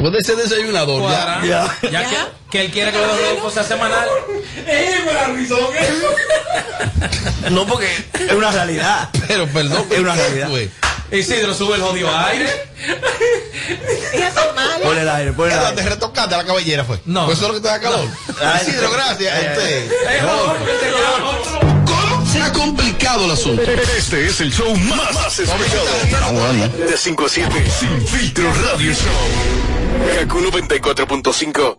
Puede ser desayunador. Cuadra. Ya. Ya, Ya. que, que él quiere que los Rodolfo sea semanal. No, porque es una realidad. Pero perdón. Es una ¿qué realidad. fue? Isidro sube el jodido aire. Pon el aire, pon el Ya, aire. Te retocaste la cabellera, fue. No. Pues eso es lo que te da calor. Isidro, gracias. Ay, Este, complicado el asunto. Este es el show más, más escuchado. De 5 a 7. Sin filtro radio show. Kaku 94.5.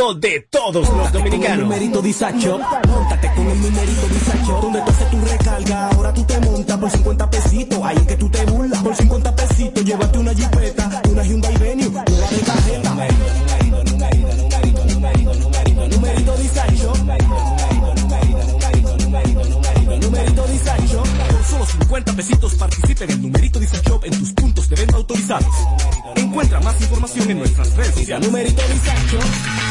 de todos los dominicanos. numerito disacho, montate con el numerito disacho, donde tú haces tu recarga, ahora tú te montas por 50 pesitos, ahí es que tú te burlas, por 50 pesitos, llévate una jipeta, una Hyundai Venue, nueva de cajeta. Numerito, numerito, numerito, numerito, numerito, numerito, numerito disacho. Numerito disacho. Por solo 50 pesitos participa en el numerito disacho en tus puntos de venta autorizados. Encuentra más información en nuestras redes sociales. Numerito disacho.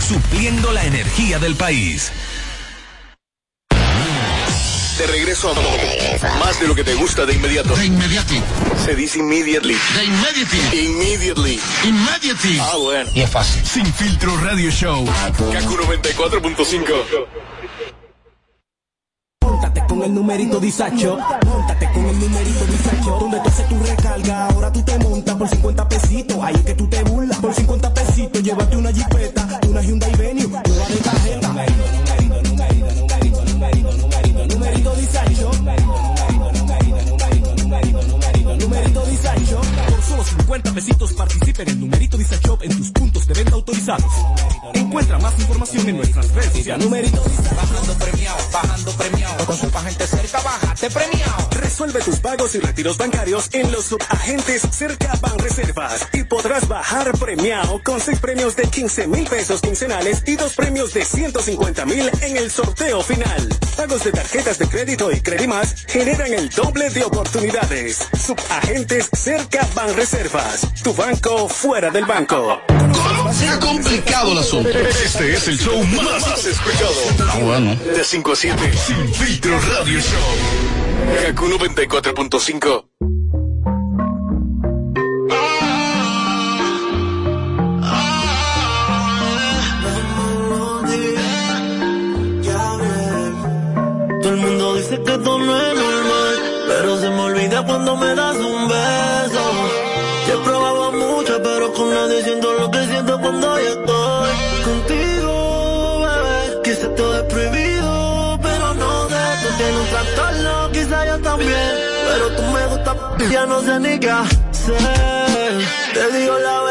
Supliendo la energía del país. De regreso a más de lo que te gusta de inmediato. De inmediati. Se dice immediately. De immediately. Immediately. Immediately. Ah, bueno. Y es fácil. Sin filtro radio show. Kaku 94.5. Móntate con el numerito disacho, móntate con el numerito disacho, donde tú haces tu recarga, ahora tú te montas por 50 pesitos, ahí es que tú te burlas, por 50 pesitos, llévate una jipeta, Hyundai 50 pesitos participa en el numerito disacho en tus puntos de venta autorizados. Encuentra más información en nuestras redes sociales. Numerito Bajando premiado, bajando premiado. Con su gente cerca, bájate premiado. Resuelve tus pagos y retiros bancarios en los subagentes cerca Banreservas y podrás bajar premiado con seis premios de 15 mil pesos quincenales y dos premios de 150 mil en el sorteo final. Pagos de tarjetas de crédito y Credimas generan el doble de oportunidades. Subagentes cerca Banreservas, tu banco fuera del banco. ¿Cómo? Se ha complicado el asunto. Este es el show más, más escuchado. Ah, bueno. De 5 a 7. Sin filtro radio show. Kaku 94.5. Todo el mundo dice que esto no es normal, pero se me olvida cuando me das un beso. Siento lo que siento cuando yo estoy contigo, bebé. Quizá todo prohibido, pero no sé. Tú tienes un trastorno, quizá yo también, pero tú me gustas, ya no sé ni qué hacer. Te digo la verdad,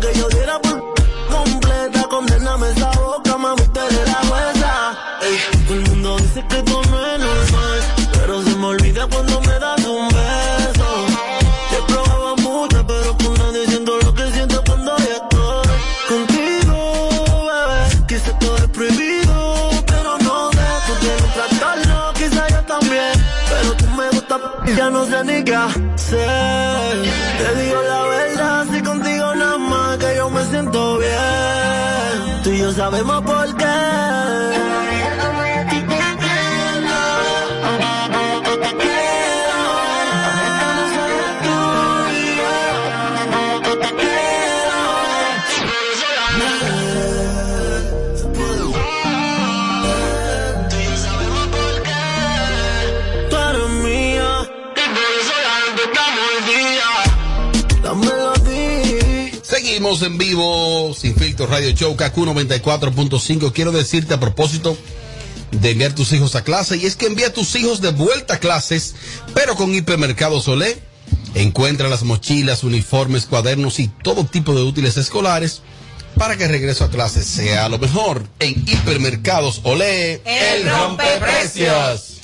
Que yo diera por completa, condename esa boca, mami, tú eres la jueza. Ey, todo el mundo dice que tú no es normal. Pero se me olvida cuando me das un beso. Te he probado mucho, pero con nadie siento lo que siento cuando yo estoy contigo, bebé. Quizá todo es prohibido, pero no de tú tienes un trastorno, quizá yo también. Pero tú me gusta, ya no sé ni qué hacer. Te digo la verdad, Tú y yo sabemos por qué. En vivo, sin filtro Radio Show, KQ 94.5. Quiero decirte a propósito de enviar tus hijos a clase, y es que envía a tus hijos de vuelta a clases, pero con Hipermercado Solé. Encuentra las mochilas, uniformes, cuadernos y todo tipo de útiles escolares para que el regreso a clases sea lo mejor. En Hipermercados Olé, El rompeprecios.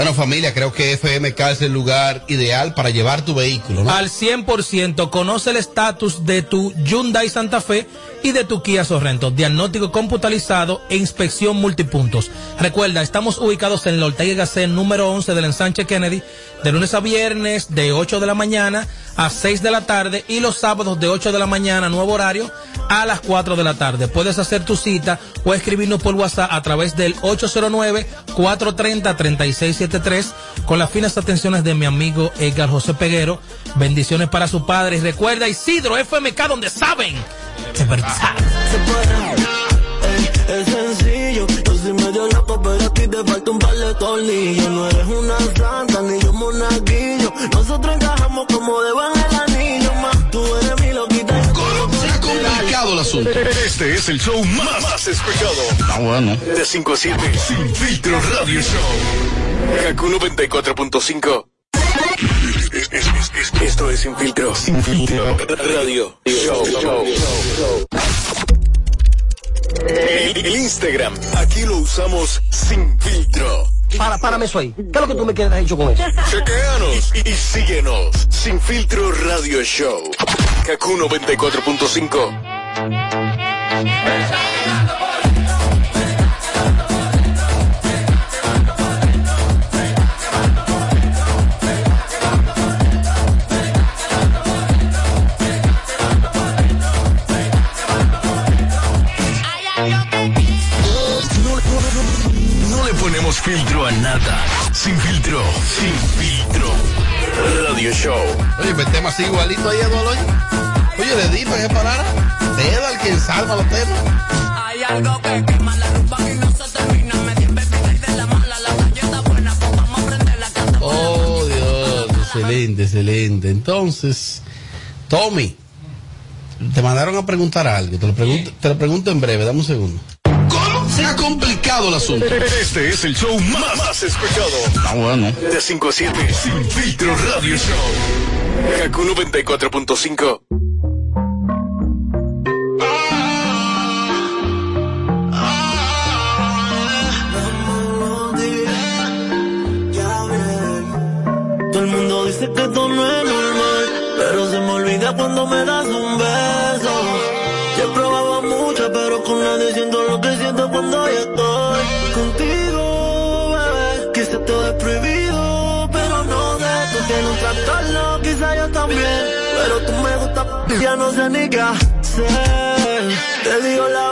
Bueno, familia, creo que FMK es el lugar ideal para llevar tu vehículo, ¿no? Al 100% conoce el estatus de tu Hyundai Santa Fe y de tu Kia Sorrento. Diagnóstico computarizado e inspección multipuntos. Recuerda, estamos ubicados en la Ortega Gasset número 11 del ensanche Kennedy, de lunes a viernes de 8 de la mañana a 6 de la tarde y los sábados de 8 de la mañana, nuevo horario, a las 4 de la tarde. Puedes hacer tu cita o escribirnos por WhatsApp a través del 809-430-3673 con las finas atenciones de mi amigo Edgar José Peguero. Bendiciones para su padre. Y recuerda, Isidro FMK, donde saben. Verdad. de tornillos. No eres una santa, ni yo monaguillo. Nosotros encajamos como asunto. Este es el show más, más escuchado. Ah, bueno. De 5 a 7. Sin filtro radio show. Kaku 94.5. Es- es- es- es- Esto es Sin filtro. Sin filtro. Radio show. El, el Instagram, aquí lo usamos sin filtro. Para, párame eso ahí. ¿Qué es lo que tú me quieres hecho con eso? Chequeanos y, y síguenos. Sin filtro radio show. Kaku 94.5. No, le ponemos filtro a nada. Sin filtro. Sin filtro. Radio show. Oye, metemos así igualito ahí, Eduardo. Oye, Oye, le di para que parara. Dedo al que salva los temas. Hay algo que quema la rumba y no se termina. Me di de la mala, la galleta buena, pues vamos a prender la canta. Oh, Dios, excelente, excelente. Entonces, Tommy, te mandaron a preguntar algo. Te lo pregunto, te lo pregunto en breve, dame un segundo. ¿Cómo? Se ha complicado el asunto. Este es el show más, más escuchado. Ah, bueno. De 5 a 7. Sin filtro radio show. Kaku 94.5. ya no sé ni qué hacer. Te digo la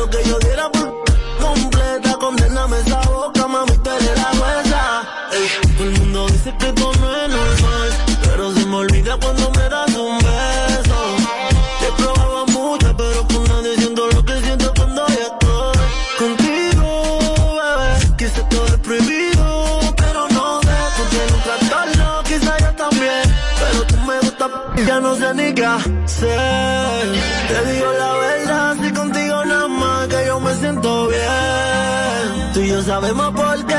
Lo que yo diera sabemos por qué.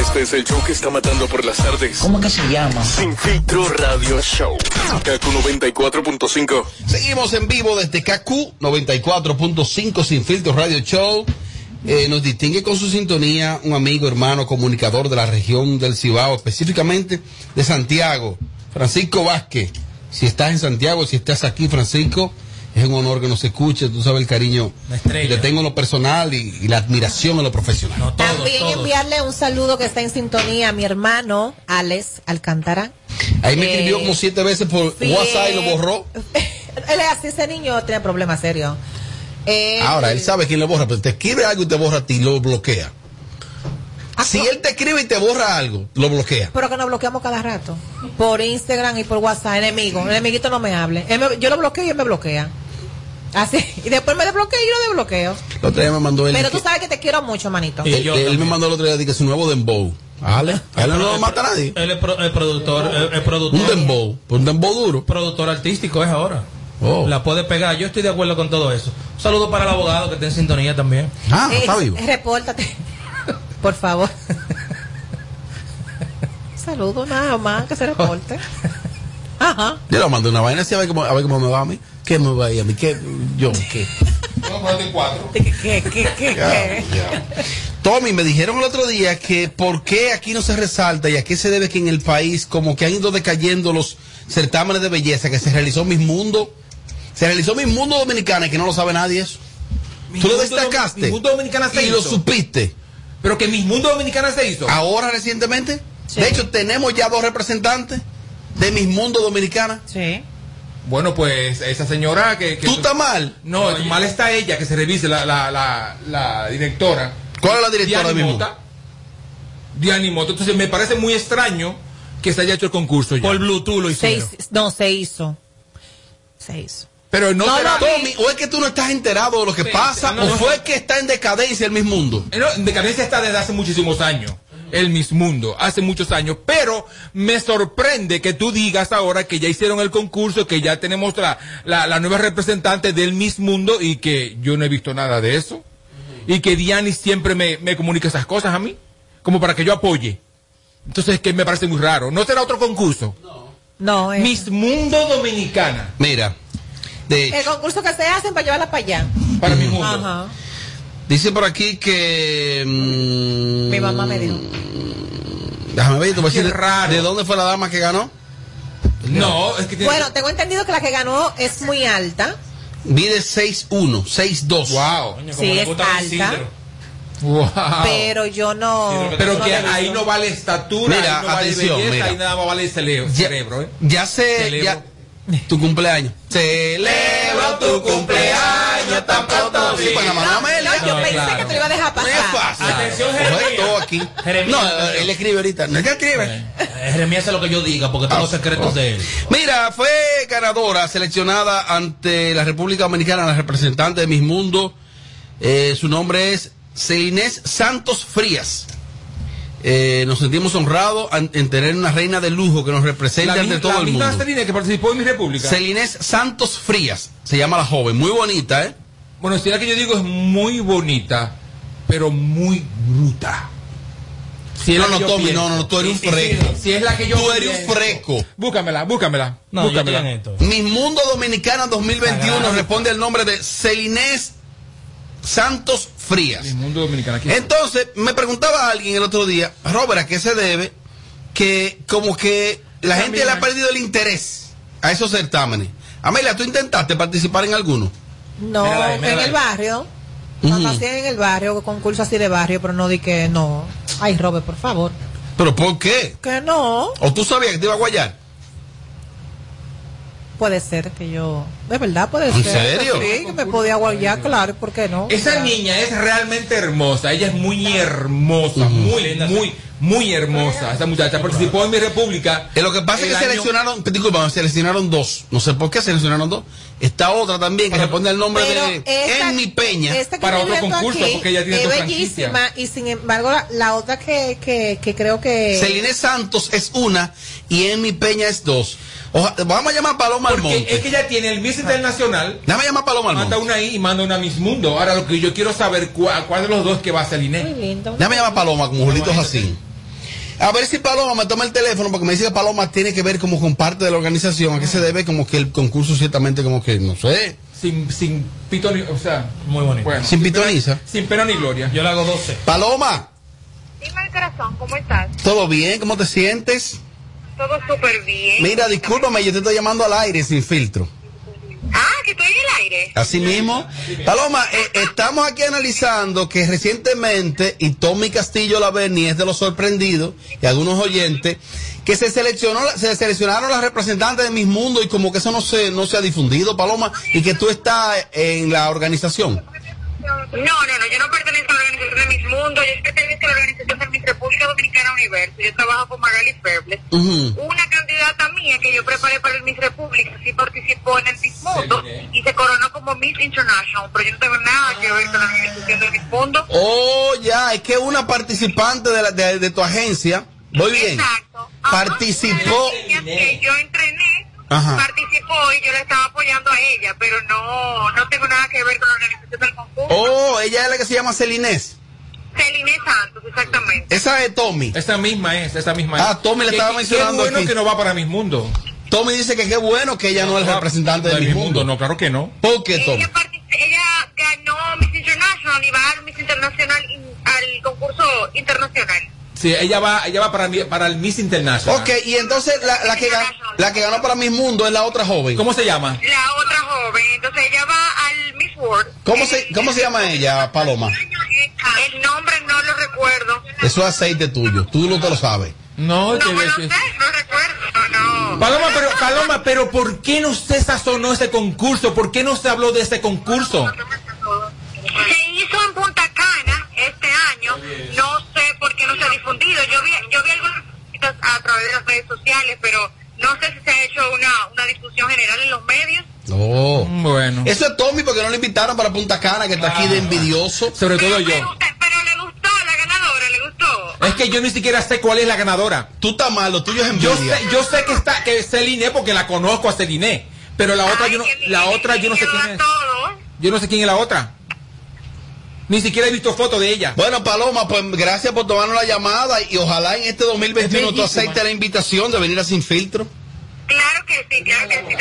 Este es el show que está matando por las tardes. ¿Cómo que se llama? Sin filtro radio show. Kaku 94.5. Seguimos en vivo desde KQ 94.5 Sin Filtro Radio Show. Eh, nos distingue con su sintonía un amigo, hermano, comunicador de la región del Cibao, específicamente de Santiago, Francisco Vázquez. Si estás en Santiago, si estás aquí, Francisco, es un honor que nos escuche. Tú sabes el cariño que le tengo en lo personal y, y la admiración en lo profesional. También enviarle un saludo que está en sintonía a mi hermano Alex Alcántara. Ahí me Eh, escribió como siete veces por sí. WhatsApp y lo borró. Él es así, ese niño tiene problemas serios. Eh, Ahora, él sabe quién lo borra, pero te escribe algo y te borra a ti, lo bloquea. Ah, Si él te escribe y te borra algo, lo bloquea. Pero que nos bloqueamos cada rato. Por Instagram y por WhatsApp, enemigo. El enemiguito no me hable. Yo lo bloqueo y él me bloquea. Así. Y después me desbloquea y yo lo desbloqueo. El otro día me mandó él. Pero tú que- sabes que te quiero mucho, manito. él, él me mandó el otro día dice, que su nuevo dembow. ¿Vale? A él no lo mata a nadie. Él es pro- el productor, el, el productor. Un dembow. Un dembow duro. Productor artístico es ahora. Oh. La puede pegar. Yo estoy de acuerdo con todo eso. Un saludo para el abogado que está en sintonía también. Ah, Eh, Repórtate. Por favor. Saludo nada más que se reporte. Ajá. Yo le mandé una vaina así a ver cómo, a ver cómo me va a mí. ¿Qué me va a ir a mí? ¿Qué? Yo, ¿qué? ¿Qué, qué, qué, qué? Tommy, me dijeron el otro día que por qué aquí no se resalta y a qué se debe que en el país como que han ido decayendo los certámenes de belleza que se realizó Miss Mundo. Se realizó Miss Mundo Dominicana y que no lo sabe nadie eso. Tú lo destacaste. Mundo Dominicana se y lo supiste. Pero que Miss Mundo Dominicana se hizo. Ahora recientemente. De hecho, tenemos ya dos representantes de Miss Mundo Dominicana. Sí. Bueno, pues esa señora que... que ¿Tú estás mal? No, mal está ella, que se revise la, la, la, la directora. ¿Cuál es la directora de Mota. Diani Mota. Entonces me parece muy extraño que se haya hecho el concurso ya. Por Bluetooth lo Se hicieron. hizo- no, se hizo. Se hizo. Pero no, No será... Tommy, o es que tú no estás enterado de lo que Sí, pasa, no, o no, fue no. que está en decadencia el Miss Mundo. En decadencia está desde hace muchísimos años. El Miss Mundo, hace muchos años. Pero me sorprende que tú digas ahora que ya hicieron el concurso, que ya tenemos la, la, la nueva representante del Miss Mundo y que yo no he visto nada de eso. Y que Diani siempre me, me comunica esas cosas a mí, como para que yo apoye. Entonces, que me parece muy raro. ¿No será otro concurso? No, es Miss Mundo Dominicana. Mira, de el concurso que se hacen para llevarla para allá. Para mi mundo. Ajá. Dice por aquí que. mm, Mi mamá me dijo. Déjame ver, te voy a decir raro. ¿De dónde fue la dama que ganó? No, es que tiene... Bueno, tengo entendido que la que ganó es muy alta. Mide 6'1, 6'2. Wow. Coño, Sí, es alta. Wow. Pero yo no. Pero no que ahí no vale estatura, Mira, ahí no vale atención, belleza, mira. ahí nada más vale cele- Ya, cerebro, ¿eh? ya sé, Celebro. ya. Tu cumpleaños. Celebro tu cumpleaños tan pronto. Sí, pues la mamá No, Amelia. no, yo pensé claro. que te lo iba a dejar No es pasar. fácil. Atención, Jeremías. todo aquí. Jeremías. No, él escribe ahorita. No es que escribe. Eh, Jeremías hace lo que yo diga porque tengo Ah, secretos de él. Mira, fue ganadora, seleccionada ante la República Dominicana, la representante de Miss Mundo. Eh, su nombre es Celinés Santos Frías. Eh, nos sentimos honrados en tener una reina de lujo que nos representa La, ante mi- todo la el misma mundo. Que participó en mi república. Celinés Santos Frías, se llama la joven, muy bonita, ¿eh? Bueno, si la que yo digo es muy bonita, pero muy bruta. Si No, la no, Tommy, pienso. no, no, tú eres un Sí, sí, fresco. Si es la que yo Tú eres un pienso. fresco. Búscamela, búscamela. No, yo búscamela. Mis Mundo Dominicana 2021 Agarra. responde al nombre de Celinés Santos Frías. Mi mundo dominicano aquí. Entonces, me preguntaba alguien el otro día, Robert, ¿a qué se debe que como que la gente le ha perdido el interés a esos certámenes? Amelia, ¿tú intentaste participar en alguno? No, ahí, en el barrio. Cuando hacían en el barrio, concurso así de barrio, pero no di que no. Ay, Robert, por favor. ¿Pero por qué? Que no. ¿O tú sabías que te iba a guayar? Puede ser que yo. De verdad, puede ¿En ser. serio? Sí, que me podía guayar, claro, ¿por qué no? Esa niña es realmente hermosa. Ella es muy hermosa, muy, muy, muy hermosa. Esa muchacha participó en mi república. Eh, lo que pasa es que año- seleccionaron, disculpa, seleccionaron dos. No sé por qué seleccionaron dos. Está otra también que responde al nombre de esta- En mi Peña. Esta que Para otro concurso, aquí porque ella tiene es bellísima y sin embargo la, la otra que, que, que creo que Celine Santos es una y En mi Peña es dos. Oja- vamos a llamar a Paloma Porque Almonte. es que ella tiene el Miss Internacional. Déjame llamar a Paloma Manda Almonte. una ahí y manda una Miss Mundo. Ahora lo que yo quiero saber cuál, cuál de los dos que va a ser muy lindo. Déjame llamar a Paloma como Julito Jacín. A ver si Paloma me toma el teléfono porque me dice que Paloma tiene que ver como con parte de la organización. ¿A qué se debe? Como que el concurso ciertamente como que, no sé, Sin, sin pito ni. O sea, Muy bonito. bueno. sin pitoniza. Sin pena ni gloria. Yo le hago 12. Paloma, Dime el corazón, ¿cómo estás? ¿todo bien? ¿Cómo te sientes? Todo súper bien. Mira, discúlpame, yo te estoy llamando al aire sin filtro. Ah, que estoy en el aire. Así mismo. Paloma, eh, estamos aquí analizando que recientemente, y Tommy Castillo Laverni es de los sorprendidos, y algunos oyentes, que se seleccionó, se seleccionaron las representantes de Mis Mundo y como que eso no se, no se ha difundido, Paloma, y que tú estás en la organización. No, no, no, yo no pertenezco a la organización de Mis Mundo, yo pertenezco a la organización de Mis República Dominicana Universo, yo trabajo con Magali Febles. Ujú. Una candidata mía que yo preparé para el Miss República, sí participó en el Miss Mundo y se coronó como Miss International, pero yo no tengo nada que ver con la organización del Miss Mundo. Oh, ya, es que una participante de, la- de, de tu agencia, voy bien, Exacto. Ajá. participó. Niña que yo entrené, Ajá. participó y yo le estaba apoyando a ella, pero no, no tengo nada que ver con la organización del concurso. Oh, ella es la que se llama Celinés. Celine Santos, exactamente. Esa es Tommy. Esa misma es, esa misma es. Ah, Tommy le estaba mencionando Qué bueno aquí. que no va para Mis Mundo. Tommy dice que qué bueno que ella no es el representante de, de mi Mis mundo. No, claro que no. ¿Por qué, Tommy? Ella, ella ganó Miss International y va al Miss Internacional in- al concurso internacional. Sí, ella va, ella va para, para el Miss International. Ok, y entonces la, la que, ga- la que ganó para mi mundo es la otra joven. ¿Cómo se llama? La otra joven, entonces ella va al Miss World. ¿Cómo se, ¿Cómo se llama ella, Paloma? El nombre no lo recuerdo. Eso es aceite tuyo, tú no te lo sabes. No, No lo sé, no recuerdo, no. Paloma, pero, Paloma, pero ¿por qué no se sazonó ese concurso? ¿Por qué no se habló de ese concurso hizo en Punta Cana este año, no sé por qué no se ha difundido. Yo vi, yo vi algunas cositas a través de las redes sociales, pero no sé si se ha hecho una, una difusión general en los medios. No. Bueno. Eso es Tommy porque no lo invitaron para Punta Cana, que está aquí de envidioso. Sobre todo yo. Pero le gustó la ganadora, le gustó. Es que yo ni siquiera sé cuál es la ganadora. Tú estás mal, lo tuyo es Yo envidia. sé, yo sé que está, que es Celine porque la conozco a Celine. Pero la otra, yo no, la otra, yo no sé quién es. Yo no sé quién es la otra. Ni siquiera he visto foto de ella. Bueno, Paloma, pues gracias por tomarnos la llamada y ojalá en este 2021 tú aceptes la invitación de venir a Sin Filtro. Claro que sí, claro que sí.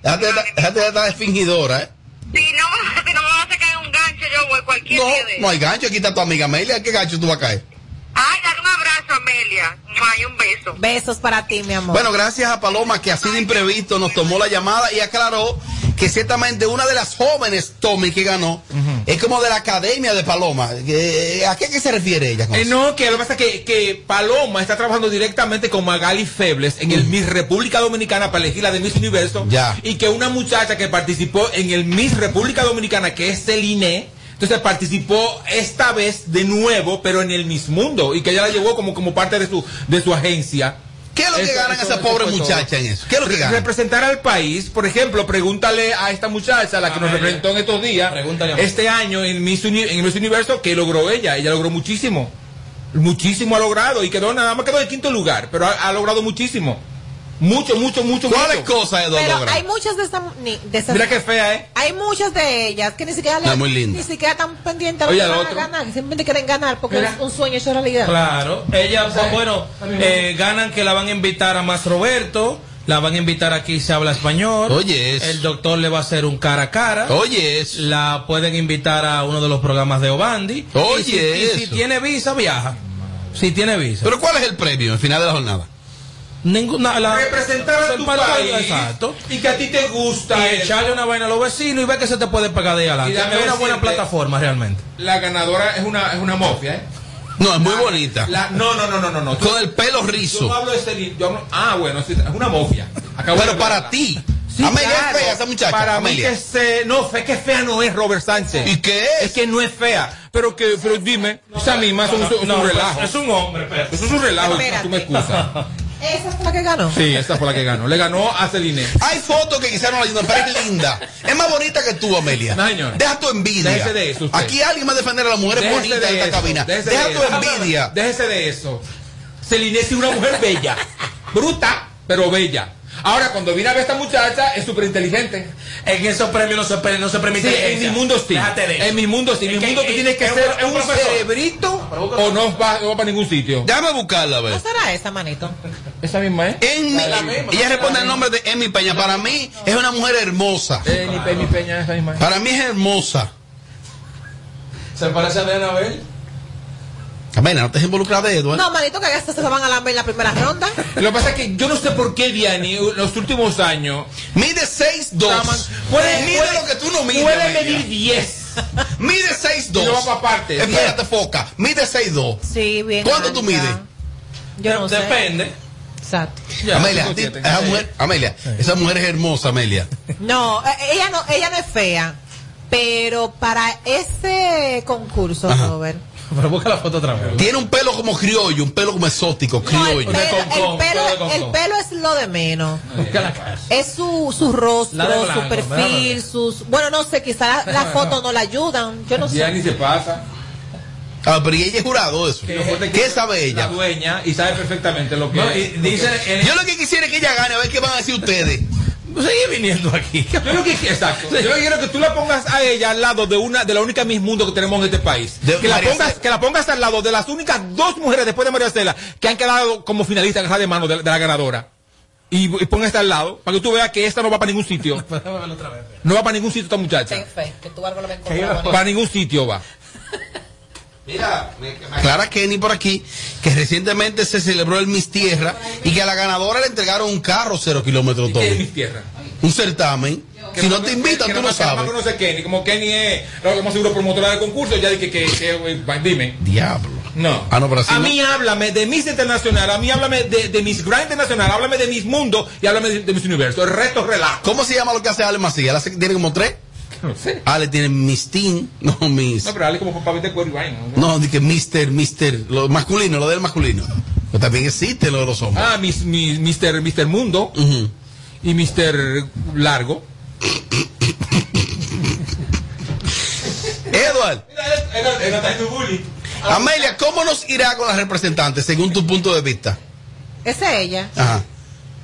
Déjate de- estar fingidora, ¿eh? Si no, si no me vas a en un gancho, yo voy cualquier No, día de no hay gancho, aquí está tu amiga Amelia, ¿qué gancho tú vas a caer? Ay, dale un abrazo, Amelia. Ay, un beso. Besos para ti, mi amor. Bueno, gracias a Paloma que así de imprevisto nos tomó la llamada y aclaró que ciertamente una de las jóvenes, Tommy, que ganó, es como de la academia de Paloma. Que- ¿A qué, qué se refiere ella Eh, no, que lo que pasa es que, que Paloma está trabajando directamente con Magali Febles en el Miss República Dominicana para elegir la de Miss Universo. Ya. Y que una muchacha que participó en el Miss República Dominicana, que es Celine, entonces participó esta vez de nuevo, pero en el Miss Mundo. Y que ella la llevó como, como parte de su, de su agencia. ¿Qué es lo que Eso- ganan eso- esa eso pobre todo. muchacha en eso? ¿Qué es lo que ganan? Representar al país, por ejemplo, pregúntale a esta muchacha, la que nos representó en estos días, Pregúntale este año en Miss, Uni- en Miss Universo, que logró ella. Ella logró muchísimo. Muchísimo ha logrado y quedó nada más quedó en quinto lugar, pero ha, ha logrado muchísimo. Mucho, mucho, mucho. ¿Cuáles mucho. cosas Edo Pero logra? hay muchas de esas, ni- de esas- Mira qué fea, ¿eh? hay muchas de ellas que ni siquiera le- muy linda. ni siquiera están pendientes lo que a otro. ganar, que simplemente quieren ganar porque Mira. es un sueño hecho realidad. Claro, ella, pues, bueno, eh, ganan que la van a invitar a Más Roberto, la van a invitar aquí se habla español. Oye. El doctor le va a hacer un cara a cara. Oye. La pueden invitar a uno de los programas de Obandi. Oye, y si, y si tiene visa, viaja. Si tiene visa. Pero ¿cuál es el premio al final de la jornada? Ninguna, la, Representar a tu país Exacto. y que a ti te gusta Y el- echarle una vaina a los vecinos y ver que se te puede pegar de ahí adelante. Es una buena plataforma realmente. la ganadora es una, es una mofia, ¿eh? No, es muy bonita. La- no, no, no, no, no, no. Con el pelo Yo rizo. no hablo de Celine, yo hablo- ah, bueno, es una mofia. Acabo Pero de para ti. Sí, Amelia claro. es fea esa muchacha. Para Amelia. mí que se, no, fe que fea no es Robert Sánchez. ¿Y qué es? Es que no es fea. Pero que, pero dime, esa misma es un, es un No, relajo. Es un hombre, pero. Eso es un relajo, tú me excusas. Esa fue la que ganó. Sí, esta fue la que ganó. Le ganó a Celine. Hay fotos que quizás no la ayudan, pero es linda. Es más bonita que tú, Amelia. No, señor. Deja tu envidia. Déjese de eso, usted. Aquí alguien va a defender a las mujeres Déjese bonitas en de esta eso, cabina. déjese Deja de tu eso. envidia. Déjese de eso. Celine es una mujer bella. Bruta, pero bella. Ahora, cuando viene a ver esta muchacha, es súper inteligente. En esos premios no se, no se permite. Sí, en mi mundo sí. Déjate de eso. En mi mundo sí. En mi que- mundo tú es- tienes que ser un un cerebrito o no va, no va para ningún sitio. Déjame buscarla, a ver. ¿No será esa, manito? Esa misma es. En mi- la misma, ella responde el nombre de Emi Peña. Para mí es una mujer hermosa. Eh, ni Pe- mi peña, esa misma es. Para mí es hermosa. ¿Se parece a Diana Amelia, no te involucrada de Edward. No, manito, que hasta se van a la en la primera ronda. Lo que pasa es que yo no sé por qué Diani en los últimos años Mide 6'2. puede, Mide puede- lo que tú no mides. puede medir 10. Mide 6'2. Y no va pa' parte. Espérate, foca. Mide 6'2. Sí, bien. ¿Cuánto tú ancha. mides? Yo no sé. Depende. Exacto. Ya, Amelia, esa mujer, Amelia, esa mujer es hermosa, Amelia. No, eh, ella no, ella no es fea. Pero para ese concurso, Ajá. Robert. Pero busca la foto otra vez. Tiene un pelo como criollo, un pelo como exótico, No, el, criollo. pelo, el pelo- el pelo es lo de menos. Busca la cara. Es su, su La rostro, blanco, su perfil, sus... Bueno, no sé, quizás la foto no la ayudan. Yo no sé. Diani se pasa. Ah, pero y ella es jurado eso. ¿Qué, ¿Qué sabe La ella? dueña y sabe perfectamente lo que No, y lo que- dice, el- Yo lo que quisiera es que ella gane, a ver qué van a decir ustedes. Sigue viniendo aquí. Yo lo que exacto. Yo lo que quiero es que tú la pongas a ella al lado de una de la única Miss Mundo que tenemos en este país. De que la pongas que la pongas al lado de las únicas dos mujeres después de María Cela que han quedado como finalistas en de mano de, de la ganadora. Y, y ponga esta al lado para que tú veas que esta no va para ningún sitio. No va para ningún sitio esta muchacha. Ten fe, que tú algo lo. Para ningún sitio va. Mira, Clara Kenny por aquí, que recientemente se celebró el Miss Tierra y que a la ganadora le entregaron un carro cero kilómetros todo. ¿Qué es Miss Tierra? Un certamen. Si no te invitan, que tú que nada sabes. más conoce Kenny. Como Kenny es lo más seguro promotora del concurso, ya dije que, que, que- dime. Diablo. No. Ah, no, pero así a no. mí háblame de Miss Internacional, a mí háblame de, de Miss Grand Internacional, háblame de Miss Mundo y háblame de, de Miss Universo. El resto es relajo. ¿Cómo se llama lo que hace Ale Macías? ¿Ale hace- tiene como tres? No sé. Ale tiene Miss Teen, no Miss. No, pero dale como papá de cuero y vaina. ¿no? No, di que Mister, Mister, lo masculino, lo del masculino. Pero también existe lo de los hombres. Ah, Miss, Miss- Mister, Mister Mundo Ujú. y Mister Largo. Edward. Amelia, ¿cómo nos irá con las representantes según tu punto de vista? ¿Esa es ella? Ajá.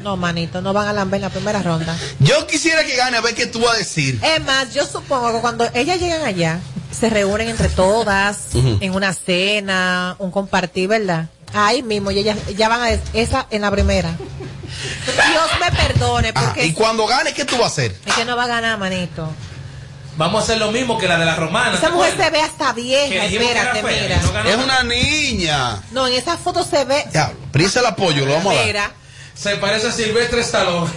No, manito, no van a lamber en la primera ronda. Yo quisiera que gane a ver qué tú vas a decir. Es más, yo supongo que cuando ellas llegan allá, se reúnen entre todas en una cena, un compartir, ¿verdad? Ahí mismo, y ellas ya van a decir, esa en la primera. Dios me perdone, Ah, porque y cuando gane, ¿qué tú vas a hacer? es que no va a ganar, manito. Vamos a hacer lo mismo que la de la romana. Esa ¿te mujer se ve hasta vieja, espérate, mira. no Es una niña. No, en esa foto se ve, ese es el apoyo, lo vamos a dar. Se parece a Silvestre Stallone.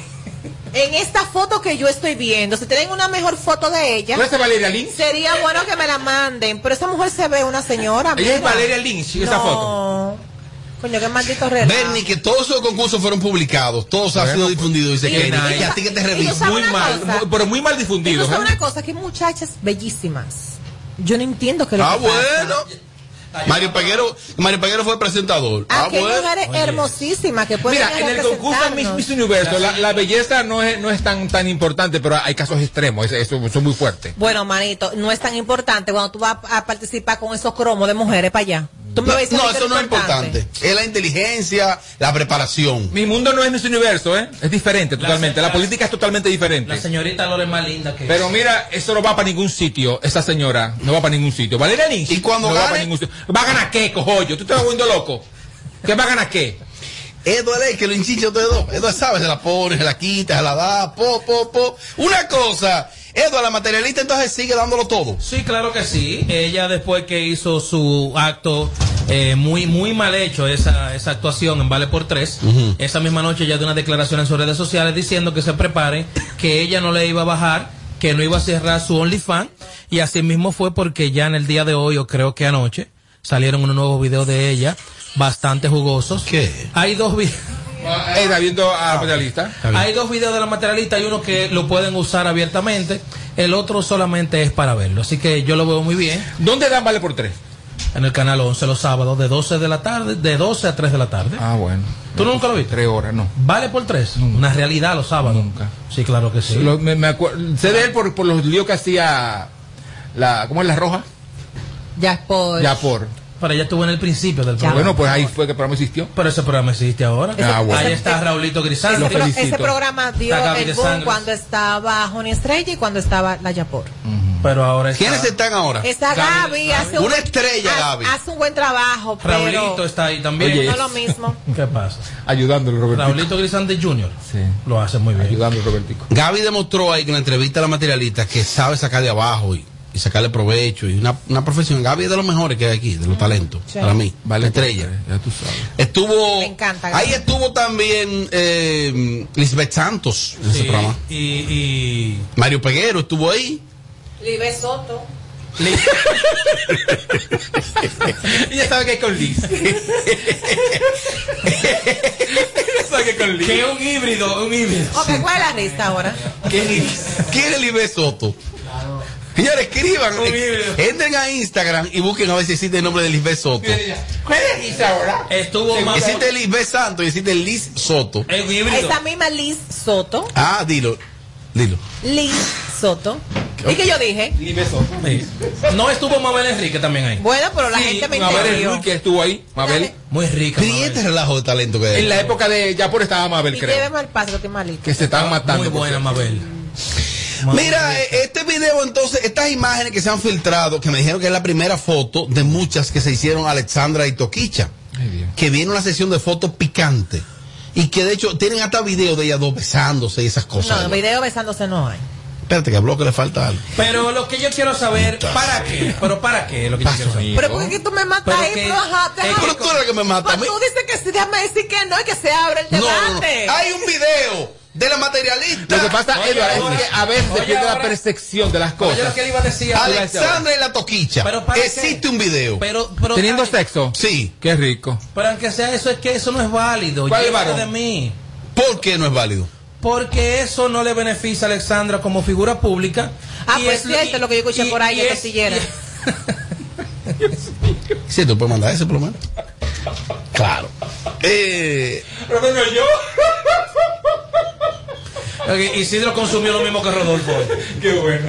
en esta foto que yo estoy viendo, si tienen una mejor foto de ella, ¿No es Valeria Lynch? sería bueno que me la manden, pero esa mujer se ve una señora. Ella es. Valeria Lynch, esa no. foto. Coño, qué maldito relajo. Bernie, que todos esos concursos fueron publicados, todos han Bueno, sido difundidos. Dice Kenny, y- que a ti que te. ¿sabe Muy mal, cosa? muy- pero muy mal difundido. ¿eh? una cosa, que muchachas bellísimas. Yo no entiendo qué es lo Ah, que pasa. Mario Peguero, Mario Peguero fue presentador. Ah, Aquí hay bueno. mujeres hermosísimas que pueden Mira, en el concurso Miss, Miss Universo, la, la belleza no es, no es tan, tan importante, pero hay casos extremos, eso, eso son muy fuertes. Bueno, manito, no es tan importante cuando tú vas a participar con esos cromos de mujeres para allá. Tú me No, eso es no es importante. Es la inteligencia, la preparación. Mi mundo no es Miss Universo, ¿eh? Es diferente totalmente. La, la- política es totalmente diferente. La señorita Lore es más linda que Pero mira, eso no va para ningún sitio. Esa señora no va para ningún sitio. Valeria Lynch. Y cuando no va para ningún sitio. ¿Va a ganar qué, cojollo? ¿Tú te vas volviendo loco? ¿Qué va a ganar qué? Edo es que lo hinchicha ustedes dos. Edo sabe, se la pone, se la quita, se la da, po, po, po. Una cosa, Edo, la materialista entonces sigue dándolo todo. Sí, claro que sí. Ella después que hizo su acto eh, muy muy mal hecho, esa, esa actuación en Vale por Tres, esa misma noche ya dio una declaración en sus redes sociales diciendo que se prepare, que ella no le iba a bajar, que no iba a cerrar su OnlyFans. Y así mismo fue porque ya en el día de hoy, o creo que anoche, salieron unos nuevos videos de ella, bastante jugosos. ¿Qué? Hay dos videos. Está viendo a la materialista. Hay dos videos de la materialista, hay uno que lo pueden usar abiertamente, el otro solamente es para verlo. Así que yo lo veo muy bien. ¿Dónde dan Vale por Tres? En el canal 11 los sábados de 12 de la tarde, de 12 a 3 de la tarde. Ah, bueno. ¿Tú nunca lo viste? Tres horas, no. Vale por 3. Una realidad los sábados. Nunca. Sí, claro que sí. Lo- me, me acuer- sé de él por, por los líos que hacía la, ¿cómo es la roja? Ya es por. Ya por. Pero ella estuvo en el principio del Ya. programa. Bueno, pues ahí fue que el programa existió. Pero ese programa existe ahora. Ah, bueno. Ahí está Raulito Ese, pro- ese programa dio el boom cuando estaba Honey Estrella y cuando estaba La Yapor. Pero ahora está ¿Quiénes están ahora? Está Gaby- Gaby, hace un, Una estrella, Gaby. Hace un buen trabajo, pero Raulito está ahí también. Oye, no lo mismo. ¿Qué pasa? Ayudándole, Robertico. Raulito Grisante Jr. Sí. lo hace muy bien. Ayudándole, Robertico. Gaby demostró ahí que en la entrevista a la materialista que sabe sacar de abajo y sacarle provecho y una, una profesión. Gaby es de los mejores que hay aquí, de los talentos, Sí. para mí. Vale, estrella. Ya tú sabes. Estuvo. Me encanta, Gaby. Ahí estuvo también eh, Lisbeth Santos en ese programa. y, y Mario Peguero estuvo ahí. Libe Soto. Liz. Ella sabe que hay con Liz. Sabe que con Liz. que es un híbrido, un híbrido. Ok, ¿cuál es la lista ahora? ¿Quién es Lisbeth Soto? Señores, escriban, eh, entren a Instagram y busquen a ver si existe el nombre de Lisbeth Soto. ¿Cuál es Liz ahora? Estuvo más. Existe Lisbeth Santos y existe Liz Soto. Es un híbrido. Esta misma Liz Soto. Ah, dilo, dilo. Liz Soto. ¿Y qué yo dije? No estuvo Mabel Enrique también ahí. Bueno, pero la Sí, gente me Mabel entendió. Enrique estuvo ahí. Mabel. Muy rica. Y este relajo de talento que hay. En la época de ya por estaba Mabel, Y creo. lléveme al paso que malito. Que se estaban matando. Muy buena. Mabel. Mira, eh, este video entonces, estas imágenes que se han filtrado, que me dijeron que es la primera foto de muchas que se hicieron Alexandra y Toquicha, Ay, que viene una sesión de fotos picante y que de hecho tienen hasta video de ellas dos besándose y esas cosas. No, video besándose no hay. Espérate que a Bloque le falta algo. Pero lo que yo quiero saber, ¿para qué? Pero ¿para qué? Lo que yo quiero saber. Pero ¿por qué tú me matas ahí? que- Pero, ajá, déjame- Pero tú eres la que me mata a mí. Pues tú dices que sí, déjame decir que no y que se abre el No, no, no. debate. Hay un video de la materialista. Lo que pasa, Oye, Eduardo, ahora- es que a veces oye, se pierde la percepción de las Oye, lo cosas. que le iba a decir a Alexandra y la Toquicha. Pero ¿para qué? Existe un video. Pero, pero, Teniendo ay, sexo. Sí. Qué rico. Pero aunque sea eso, es que eso no es válido. ¿Cuál es Llévate varón? de mí. ¿Por qué no es válido? Porque eso no le beneficia a Alexandra como figura pública. Ah, Y pues es- cierto, lo que yo escuché y- por ahí de es- cosillera. Sí, tú puedes mandar ese por lo menos. Claro. Eh, Pero no yo. Ok, Isidro consumió lo mismo que Rodolfo. Qué bueno.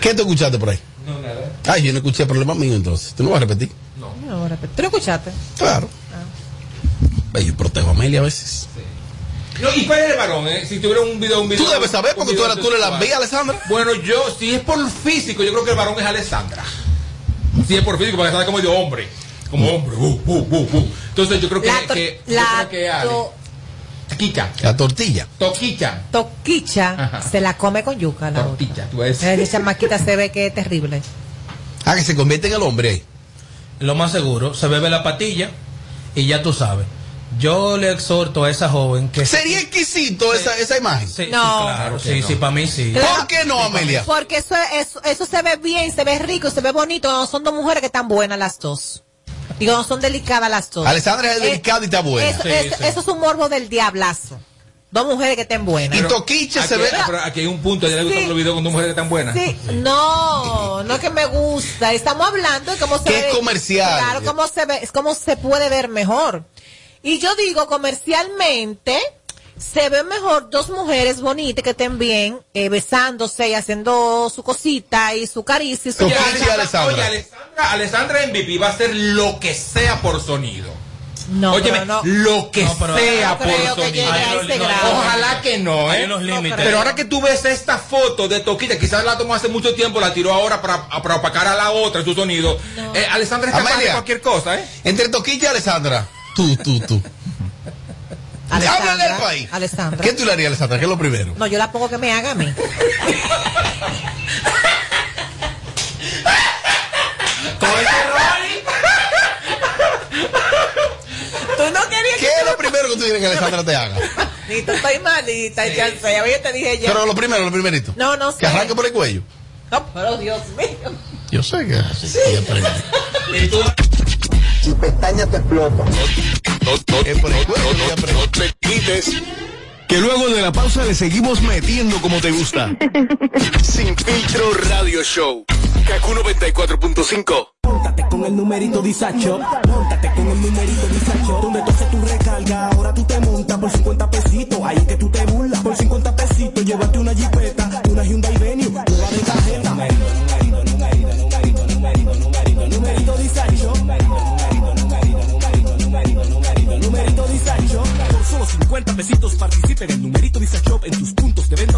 ¿Qué te escuchaste por ahí? No, nada. Ay, yo no escuché problema mío entonces. ¿Tú no vas a repetir? No, repito. ¿Tú lo escuchaste? Claro. Ay, Yo protejo a Amelia a veces. No, ¿y cuál es el varón? Eh? Si tuviera un video, un video. Tú debes saber porque tú, eres- tú le la sexual. vías, Alessandra. Bueno, yo, si es por físico, yo creo que el varón es Alessandra. Si es por físico, porque está como de hombre. Como hombre. Uh, uh, uh, uh. Entonces yo creo que, La, que, yo la creo que Ale. La tortilla. Toquicha. toquicha Ajá. se la come con yuca. La otra. Tortilla, tú ves. Esa chamaquita se ve que es terrible. Ah, que se convierte en el hombre. Lo más seguro, se bebe la patilla y ya tú sabes. Yo le exhorto a esa joven que... Sería exquisito esa, esa imagen. Sí, sí, No. claro, sí, sí, para mí sí. Claro. ¿Por qué no, Amelia? Porque eso, eso, eso se ve bien, se ve rico, se ve bonito. Son dos mujeres que están buenas las dos. Digo, no son delicadas las dos. Alessandra es Eh, delicada y está buena. Eso, Sí, eso- sí. eso es un morbo del diablazo. Dos mujeres que estén buenas. Y Toquicha se ve. pero aquí hay un punto, a ella le gustan Sí. los videos con dos mujeres tan buenas. Sí, no, no es que me gusta. Estamos hablando de cómo se Que ve. es comercial. Claro, cómo se ve, es cómo se puede ver mejor. Y yo digo comercialmente, se ve mejor dos mujeres bonitas que estén bien, eh, besándose y haciendo su cosita y su caricia y su Oye, cosa. Alessandra, oye, Alessandra, Alessandra MVP va a hacer lo que sea por sonido. No, Óyeme, no. lo que No, pero sea no por creo que sonido. llegue a ese grado. Ojalá que no, Hay ¿eh? unos límites. Pero ahora que tú ves esta foto de Toquita, quizás la tomó hace mucho tiempo, la tiró ahora para, para opacar a la otra en su sonido. Eh, Alessandra es capaz de cualquier cosa, ¿eh? Entre Toquilla y Alessandra. Tú, tú, tú. Alessandra, país. ¿Qué tú le harías, Alessandra? ¿Qué es lo primero? No, yo la pongo que me haga a mí. Tú no querías ¿Qué es lo primero que tú quieres que Alessandra te haga? Ni tú estoy malita, ya sé, ya yo te dije ya. Pero lo primero, lo primerito. No, no sé. Que arranque por el cuello. No, pero Dios mío. Yo sé que es así. aprende. Si pestaña te explota. Aprende. No te quites. Que luego de la pausa le seguimos metiendo como te gusta. Sin filtro radio show. Kaku 94.5. Móntate con el numerito Disacho. Móntate con el numerito Disacho. Donde tú haces tu recarga, ahora tú te montas por 50 pesitos. Ahí es que tú te burlas. 50 pesitos participa en numerito Disacho en tus puntos de venta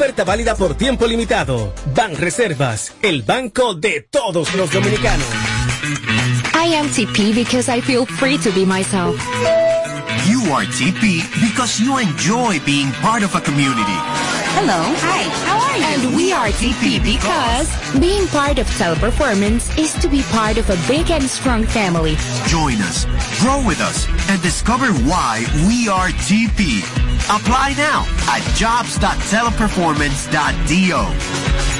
Oferta válida por tiempo limitado. Banreservas, el banco de todos los dominicanos. I am TP because I feel free to be myself. You are TP because you enjoy being part of a community. Hello. Hi. How are you? And we are TP because being part of Teleperformance is to be part of a big and strong family. Join us, grow with us, and discover why we are TP. Apply now at jobs.teleperformance.do.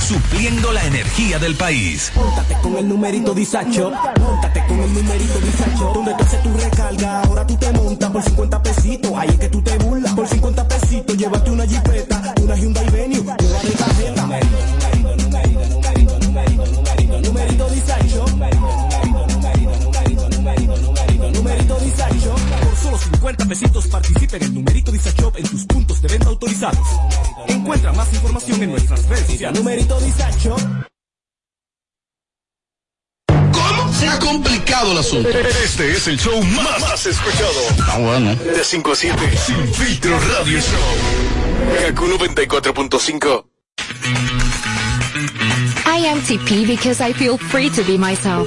Supliendo la energía del país. Móntate con el numerito Disacho. Móntate con el numerito Disacho. Donde tú haces tu recarga, ahora tú te montas por 50 pesitos. Ahí es que tú te burlas. Por 50 pesitos, llévate una jipeta, una Hyundai Venue, nueva de. Numerito, numerito, numerito, numerito, numerito, numerito, numerito Disacho. Solo 50 pesitos participa en el numerito Disacho en tus puntos de venta autorizados. Encuentra más información en nuestras redes sociales. Numerito Disacho. ¿Cómo? Se ha complicado el asunto. Este es el show más, más escuchado. Ah, bueno. De 5 a 7. Sin filtro radio show. Kaku 94.5. I am TP because I feel free to be myself.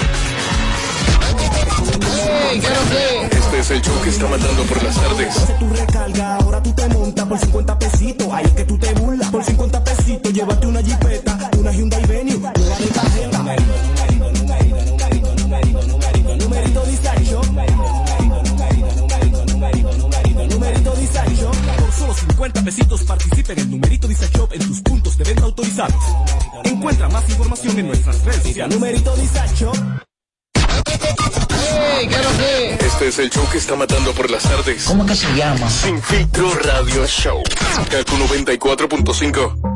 Este es el show que está mandando por las tardes. Hace tu recarga, ahora tú te montas por 50 pesitos. Ahí es que tú te burlas. Por 50 pesitos, llévate una jipeta, una Hyundai Venue, nueva de cajeta. Numerito, numerito, numerito, numerito, numerito, numerito, numerito. Numerito, numerito, numerito, numerito, numerito, numerito, numerito Disacho. Por solo 50 pesitos participa en el numerito Disacho en tus puntos de venta autorizados. Encuentra más información en nuestras redes sociales. Numerito este es el show que está matando por las tardes. ¿Cómo que se llama? Sin filtro radio show. Kaku 94.5.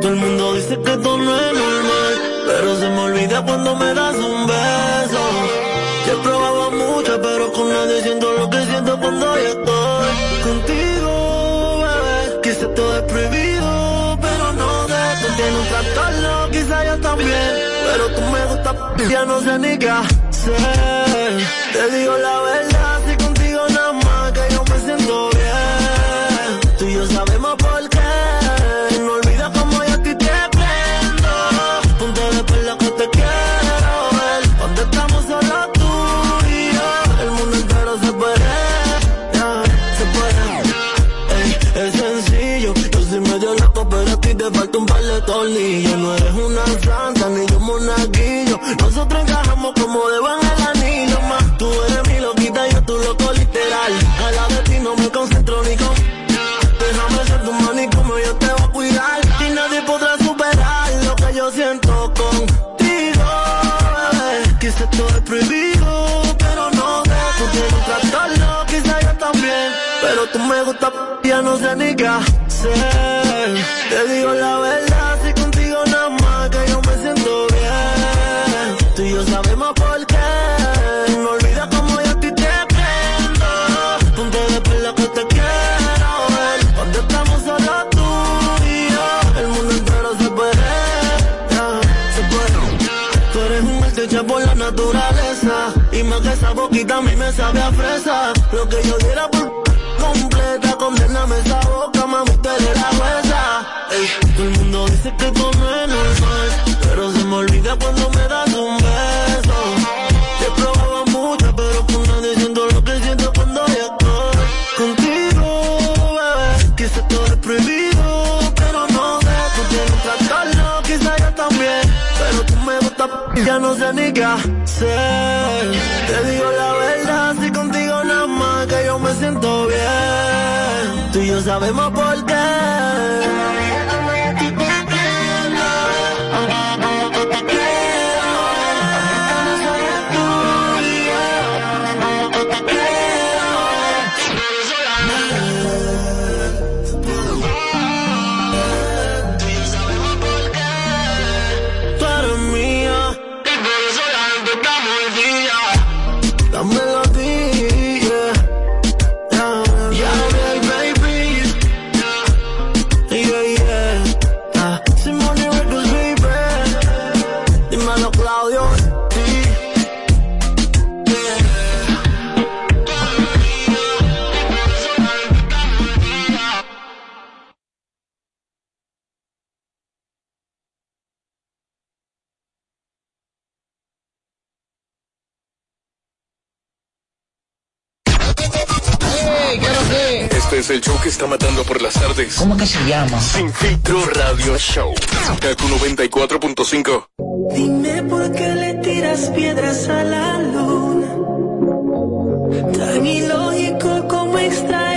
Todo el mundo dice que esto no es normal, pero se me olvida cuando me da ya no sé ni qué hacer. Te digo la verdad, si contigo nada más que yo me siento bien. Tú y yo sabemos por qué. No olvidas como yo a ti te prendo. Punto de perla que te quiero ver. Cuando estamos solo tú y yo. El mundo entero se puede. se puede. Ey, es sencillo. Yo soy medio loco, pero a ti te falta un par de. Tú me gusta, ya no sé ni qué hacer. Te digo la verdad, si contigo nada más que yo me siento bien. Tú y yo sabemos por qué. No olvidas como yo a ti te prendo. Punto de perla que te quiero ver. Cuando estamos solo tú y yo. El mundo entero se puede. se puede. Tú eres un arte por la naturaleza. Y más que esa boquita a mí me sabe a fresa. Lo que yo diera dice que normal, pero se me olvida cuando me das un beso. Te he probado mucho, pero con nadie siento lo que siento cuando yo estoy contigo, bebé. Quizá todo es prohibido, pero no sé, tú trastorno, quizá yo también, pero tú me gusta, ya no sé ni qué hacer. Te digo la verdad, si contigo nada más que yo me siento bien. Tú y yo sabemos por qué. Este es el show que está matando por las tardes. ¿Cómo que se llama? Sin filtro radio show. Kaku 94.5. Dime por qué le tiras piedras a la luna. Tan ilógico como extraerme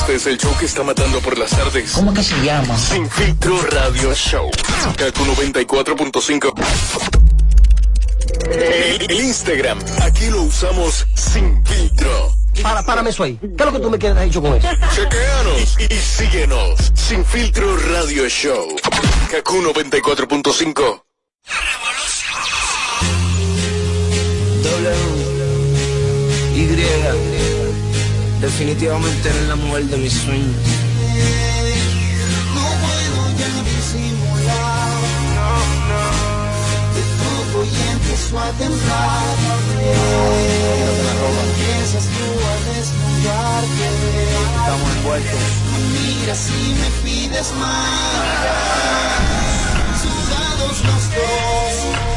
Este es el show que está matando por las tardes. ¿Cómo que se llama? Sin filtro radio show. Kaku 94.5. El, Instagram, aquí lo usamos sin filtro. Para, párame eso ahí. ¿Qué es lo que tú me quieres haber dicho con eso? Chequeanos y, síguenos. Sin filtro radio show. Kaku 94.5. W. Y. Definitivamente eres la mujer de mis sueños. No puedo ya disimular. No, no. Te toco y empiezo a temblar. Empiezas tú a desnudarte. Estamos envueltos. Mira si me pides más. Sudados los dos.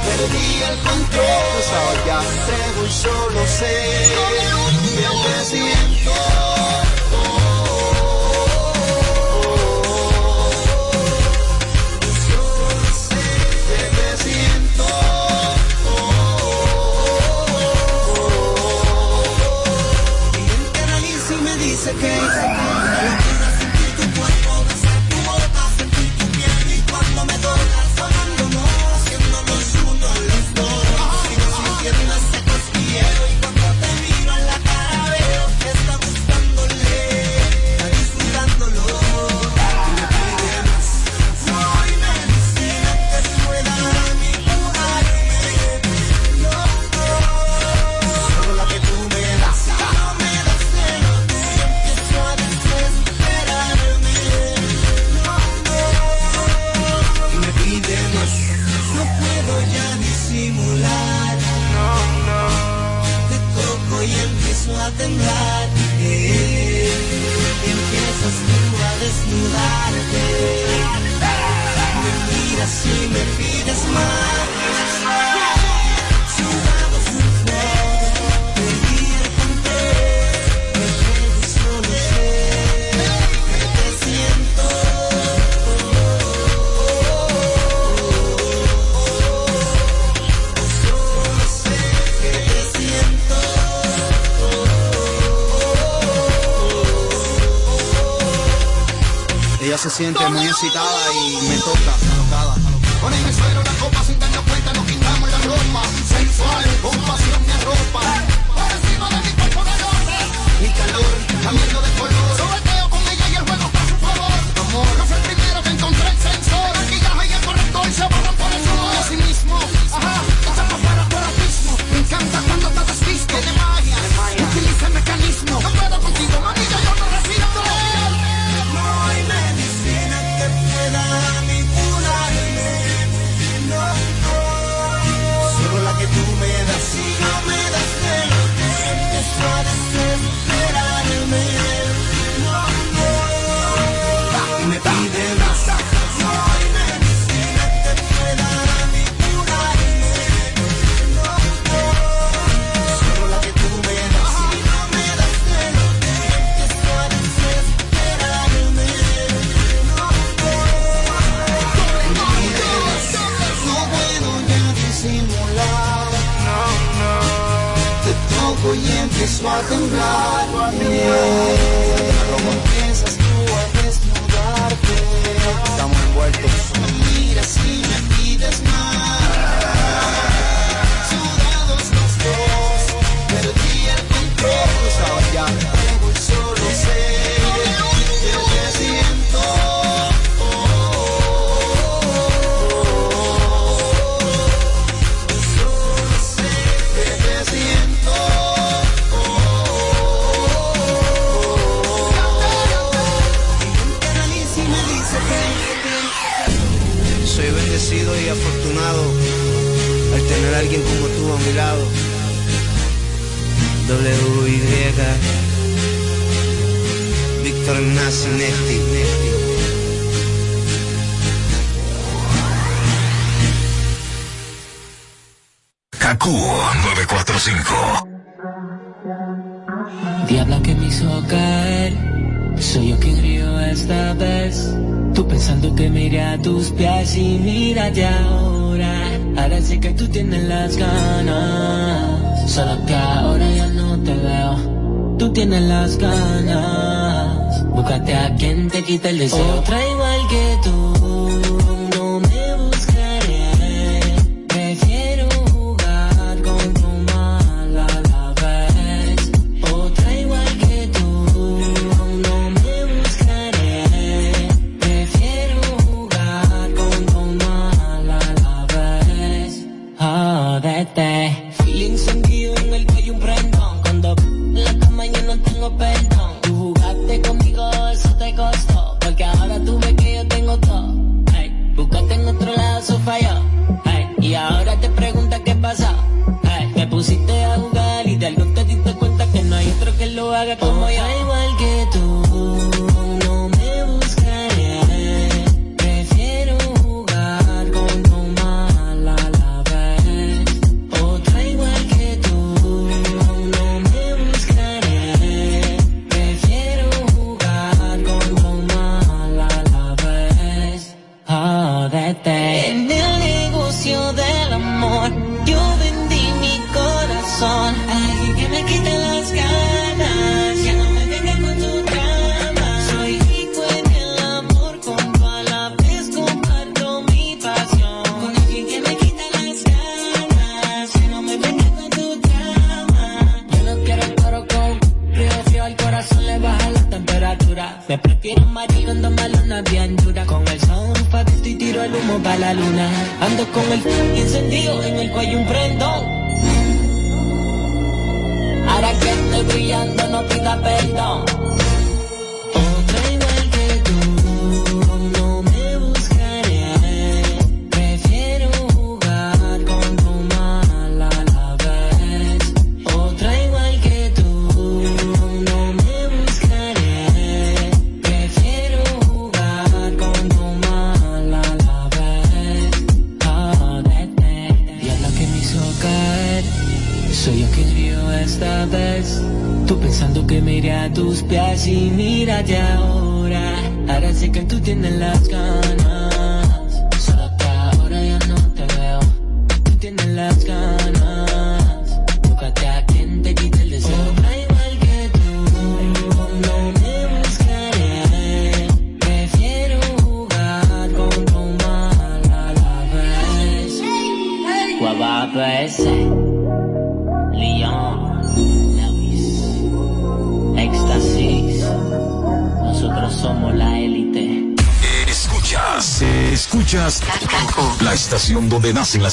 Perdí el control. Tú sabes ya. Entrego y solo sé siempre siento. siente muy excitada y me toca.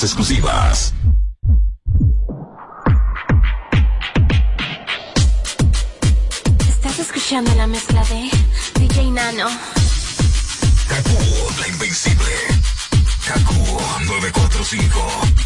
exclusivas. Estás escuchando la mezcla de DJ Nano. Kaku, la invencible. Kaku 945.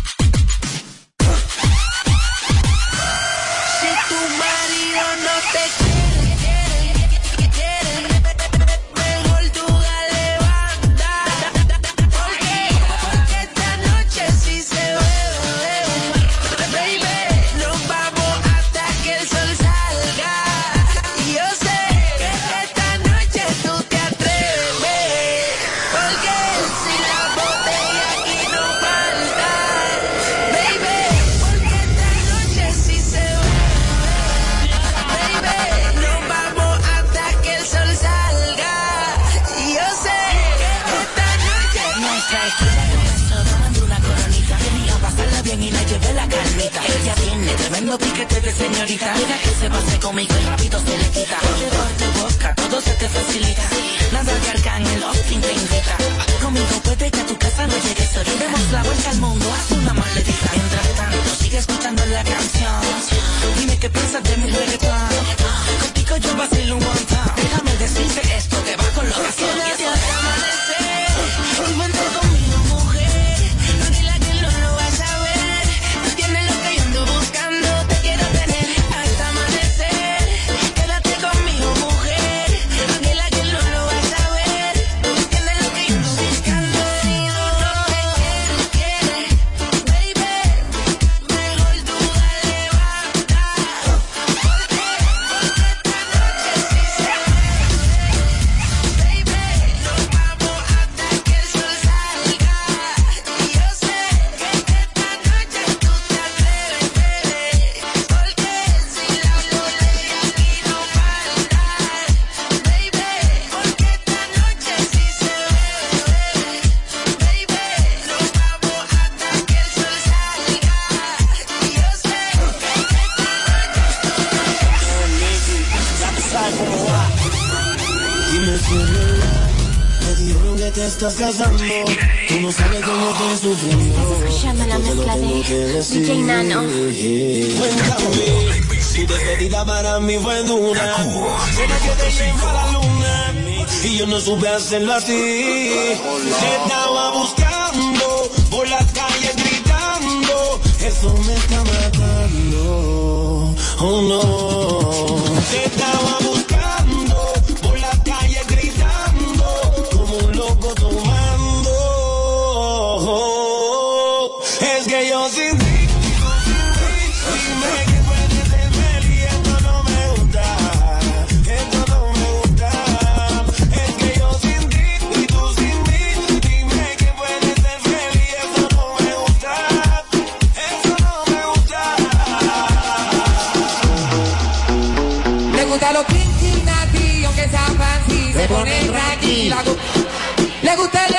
te estás casando. Tú no sabes cómo estoy sufriendo. Se llama la mezcla de DJ Nano. Cuéntame, tu despedida para mí fue dura. Solo que te llevo a la luna y yo no supe hacerlo así. Te estaba buscando por las calles gritando. Eso me está matando. Oh no. Te estaba Le gusta el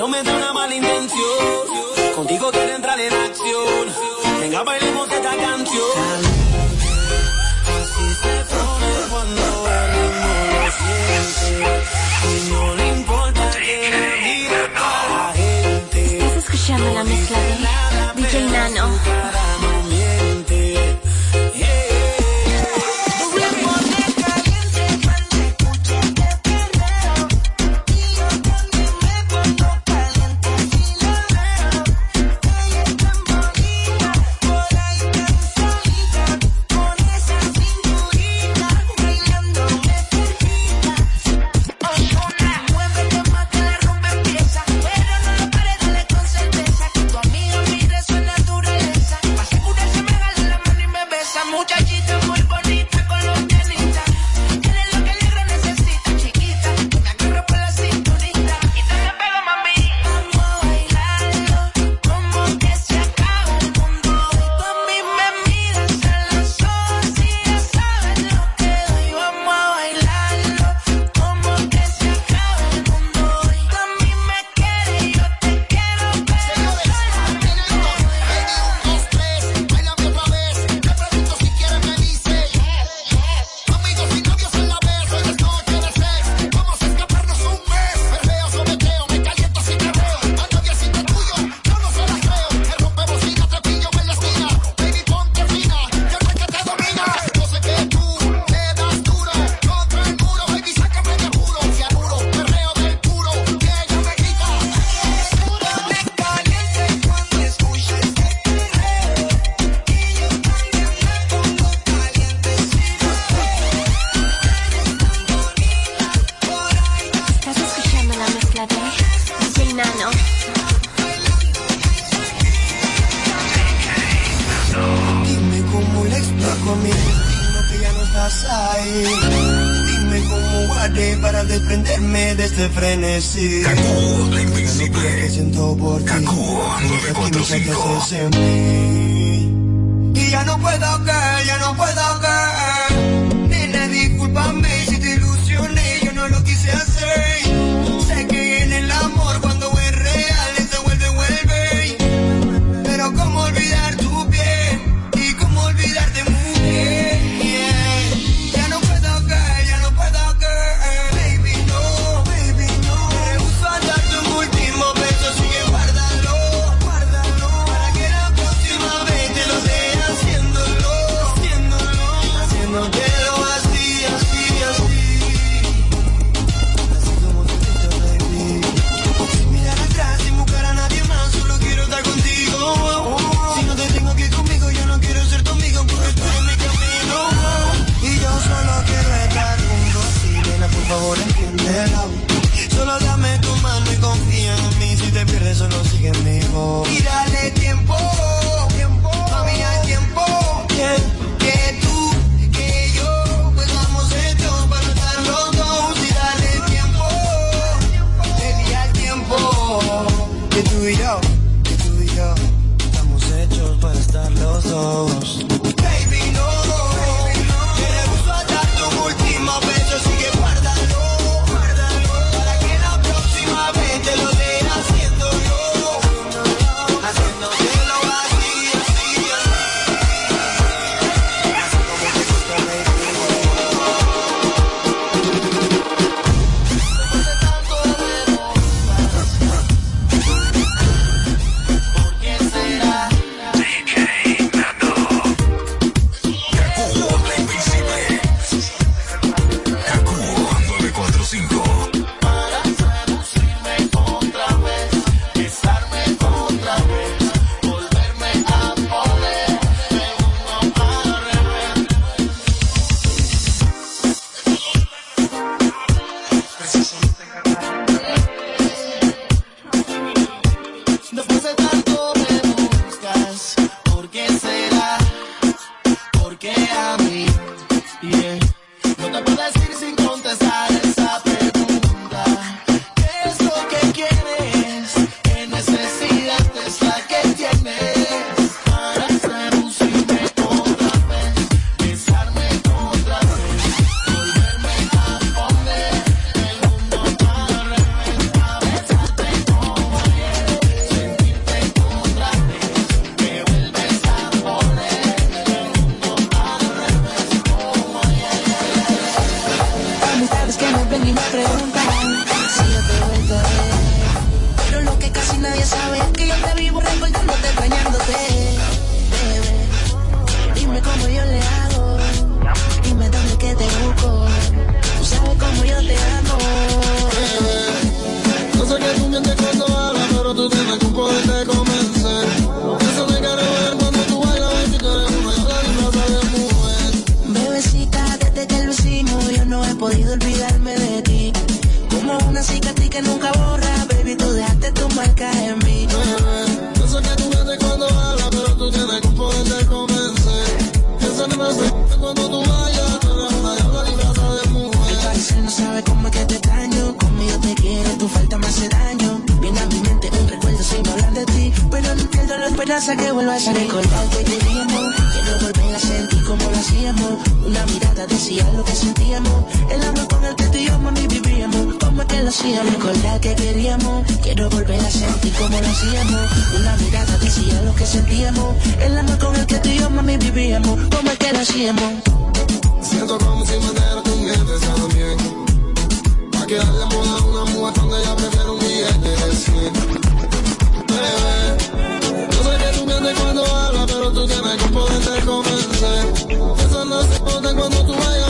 no me dé una mala intención. Contigo quiero entrar en acción. Venga, bailemos esta canción. Así se pone cuando el ritmo lo siente. Y no le importa que la vida para la gente. Estás escuchando la mezcla de DJ Nano. Dime cómo haré para desprenderme de este frenesí. Cacú, la invencible. Siento por 945. Y ya no puedo caer, ya no puedo caer. Nena, discúlpame si te ilusioné, yo no lo quise hacer. Decía lo que sentíamos. El amor con el que tú y yo, mami, vivíamos. Como que lo hacíamos. Recordar que queríamos. Quiero volver a sentir como lo hacíamos. Una mirada decía lo que sentíamos. El amor con el que tú y yo, mami, vivíamos. Como es que lo hacíamos. Siento como si me entera tu miente también. Pa' que darle moda a una mujer cuando ella prefiere un billete de 100. Bebé, cuando hablas, pero tú tienes que poderte convencer. Eso no se nota cuando tú vayas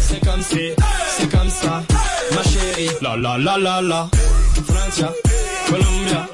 C'est comme si, c'est comme ça, ma chérie. La la la la la. Francia, Colombia,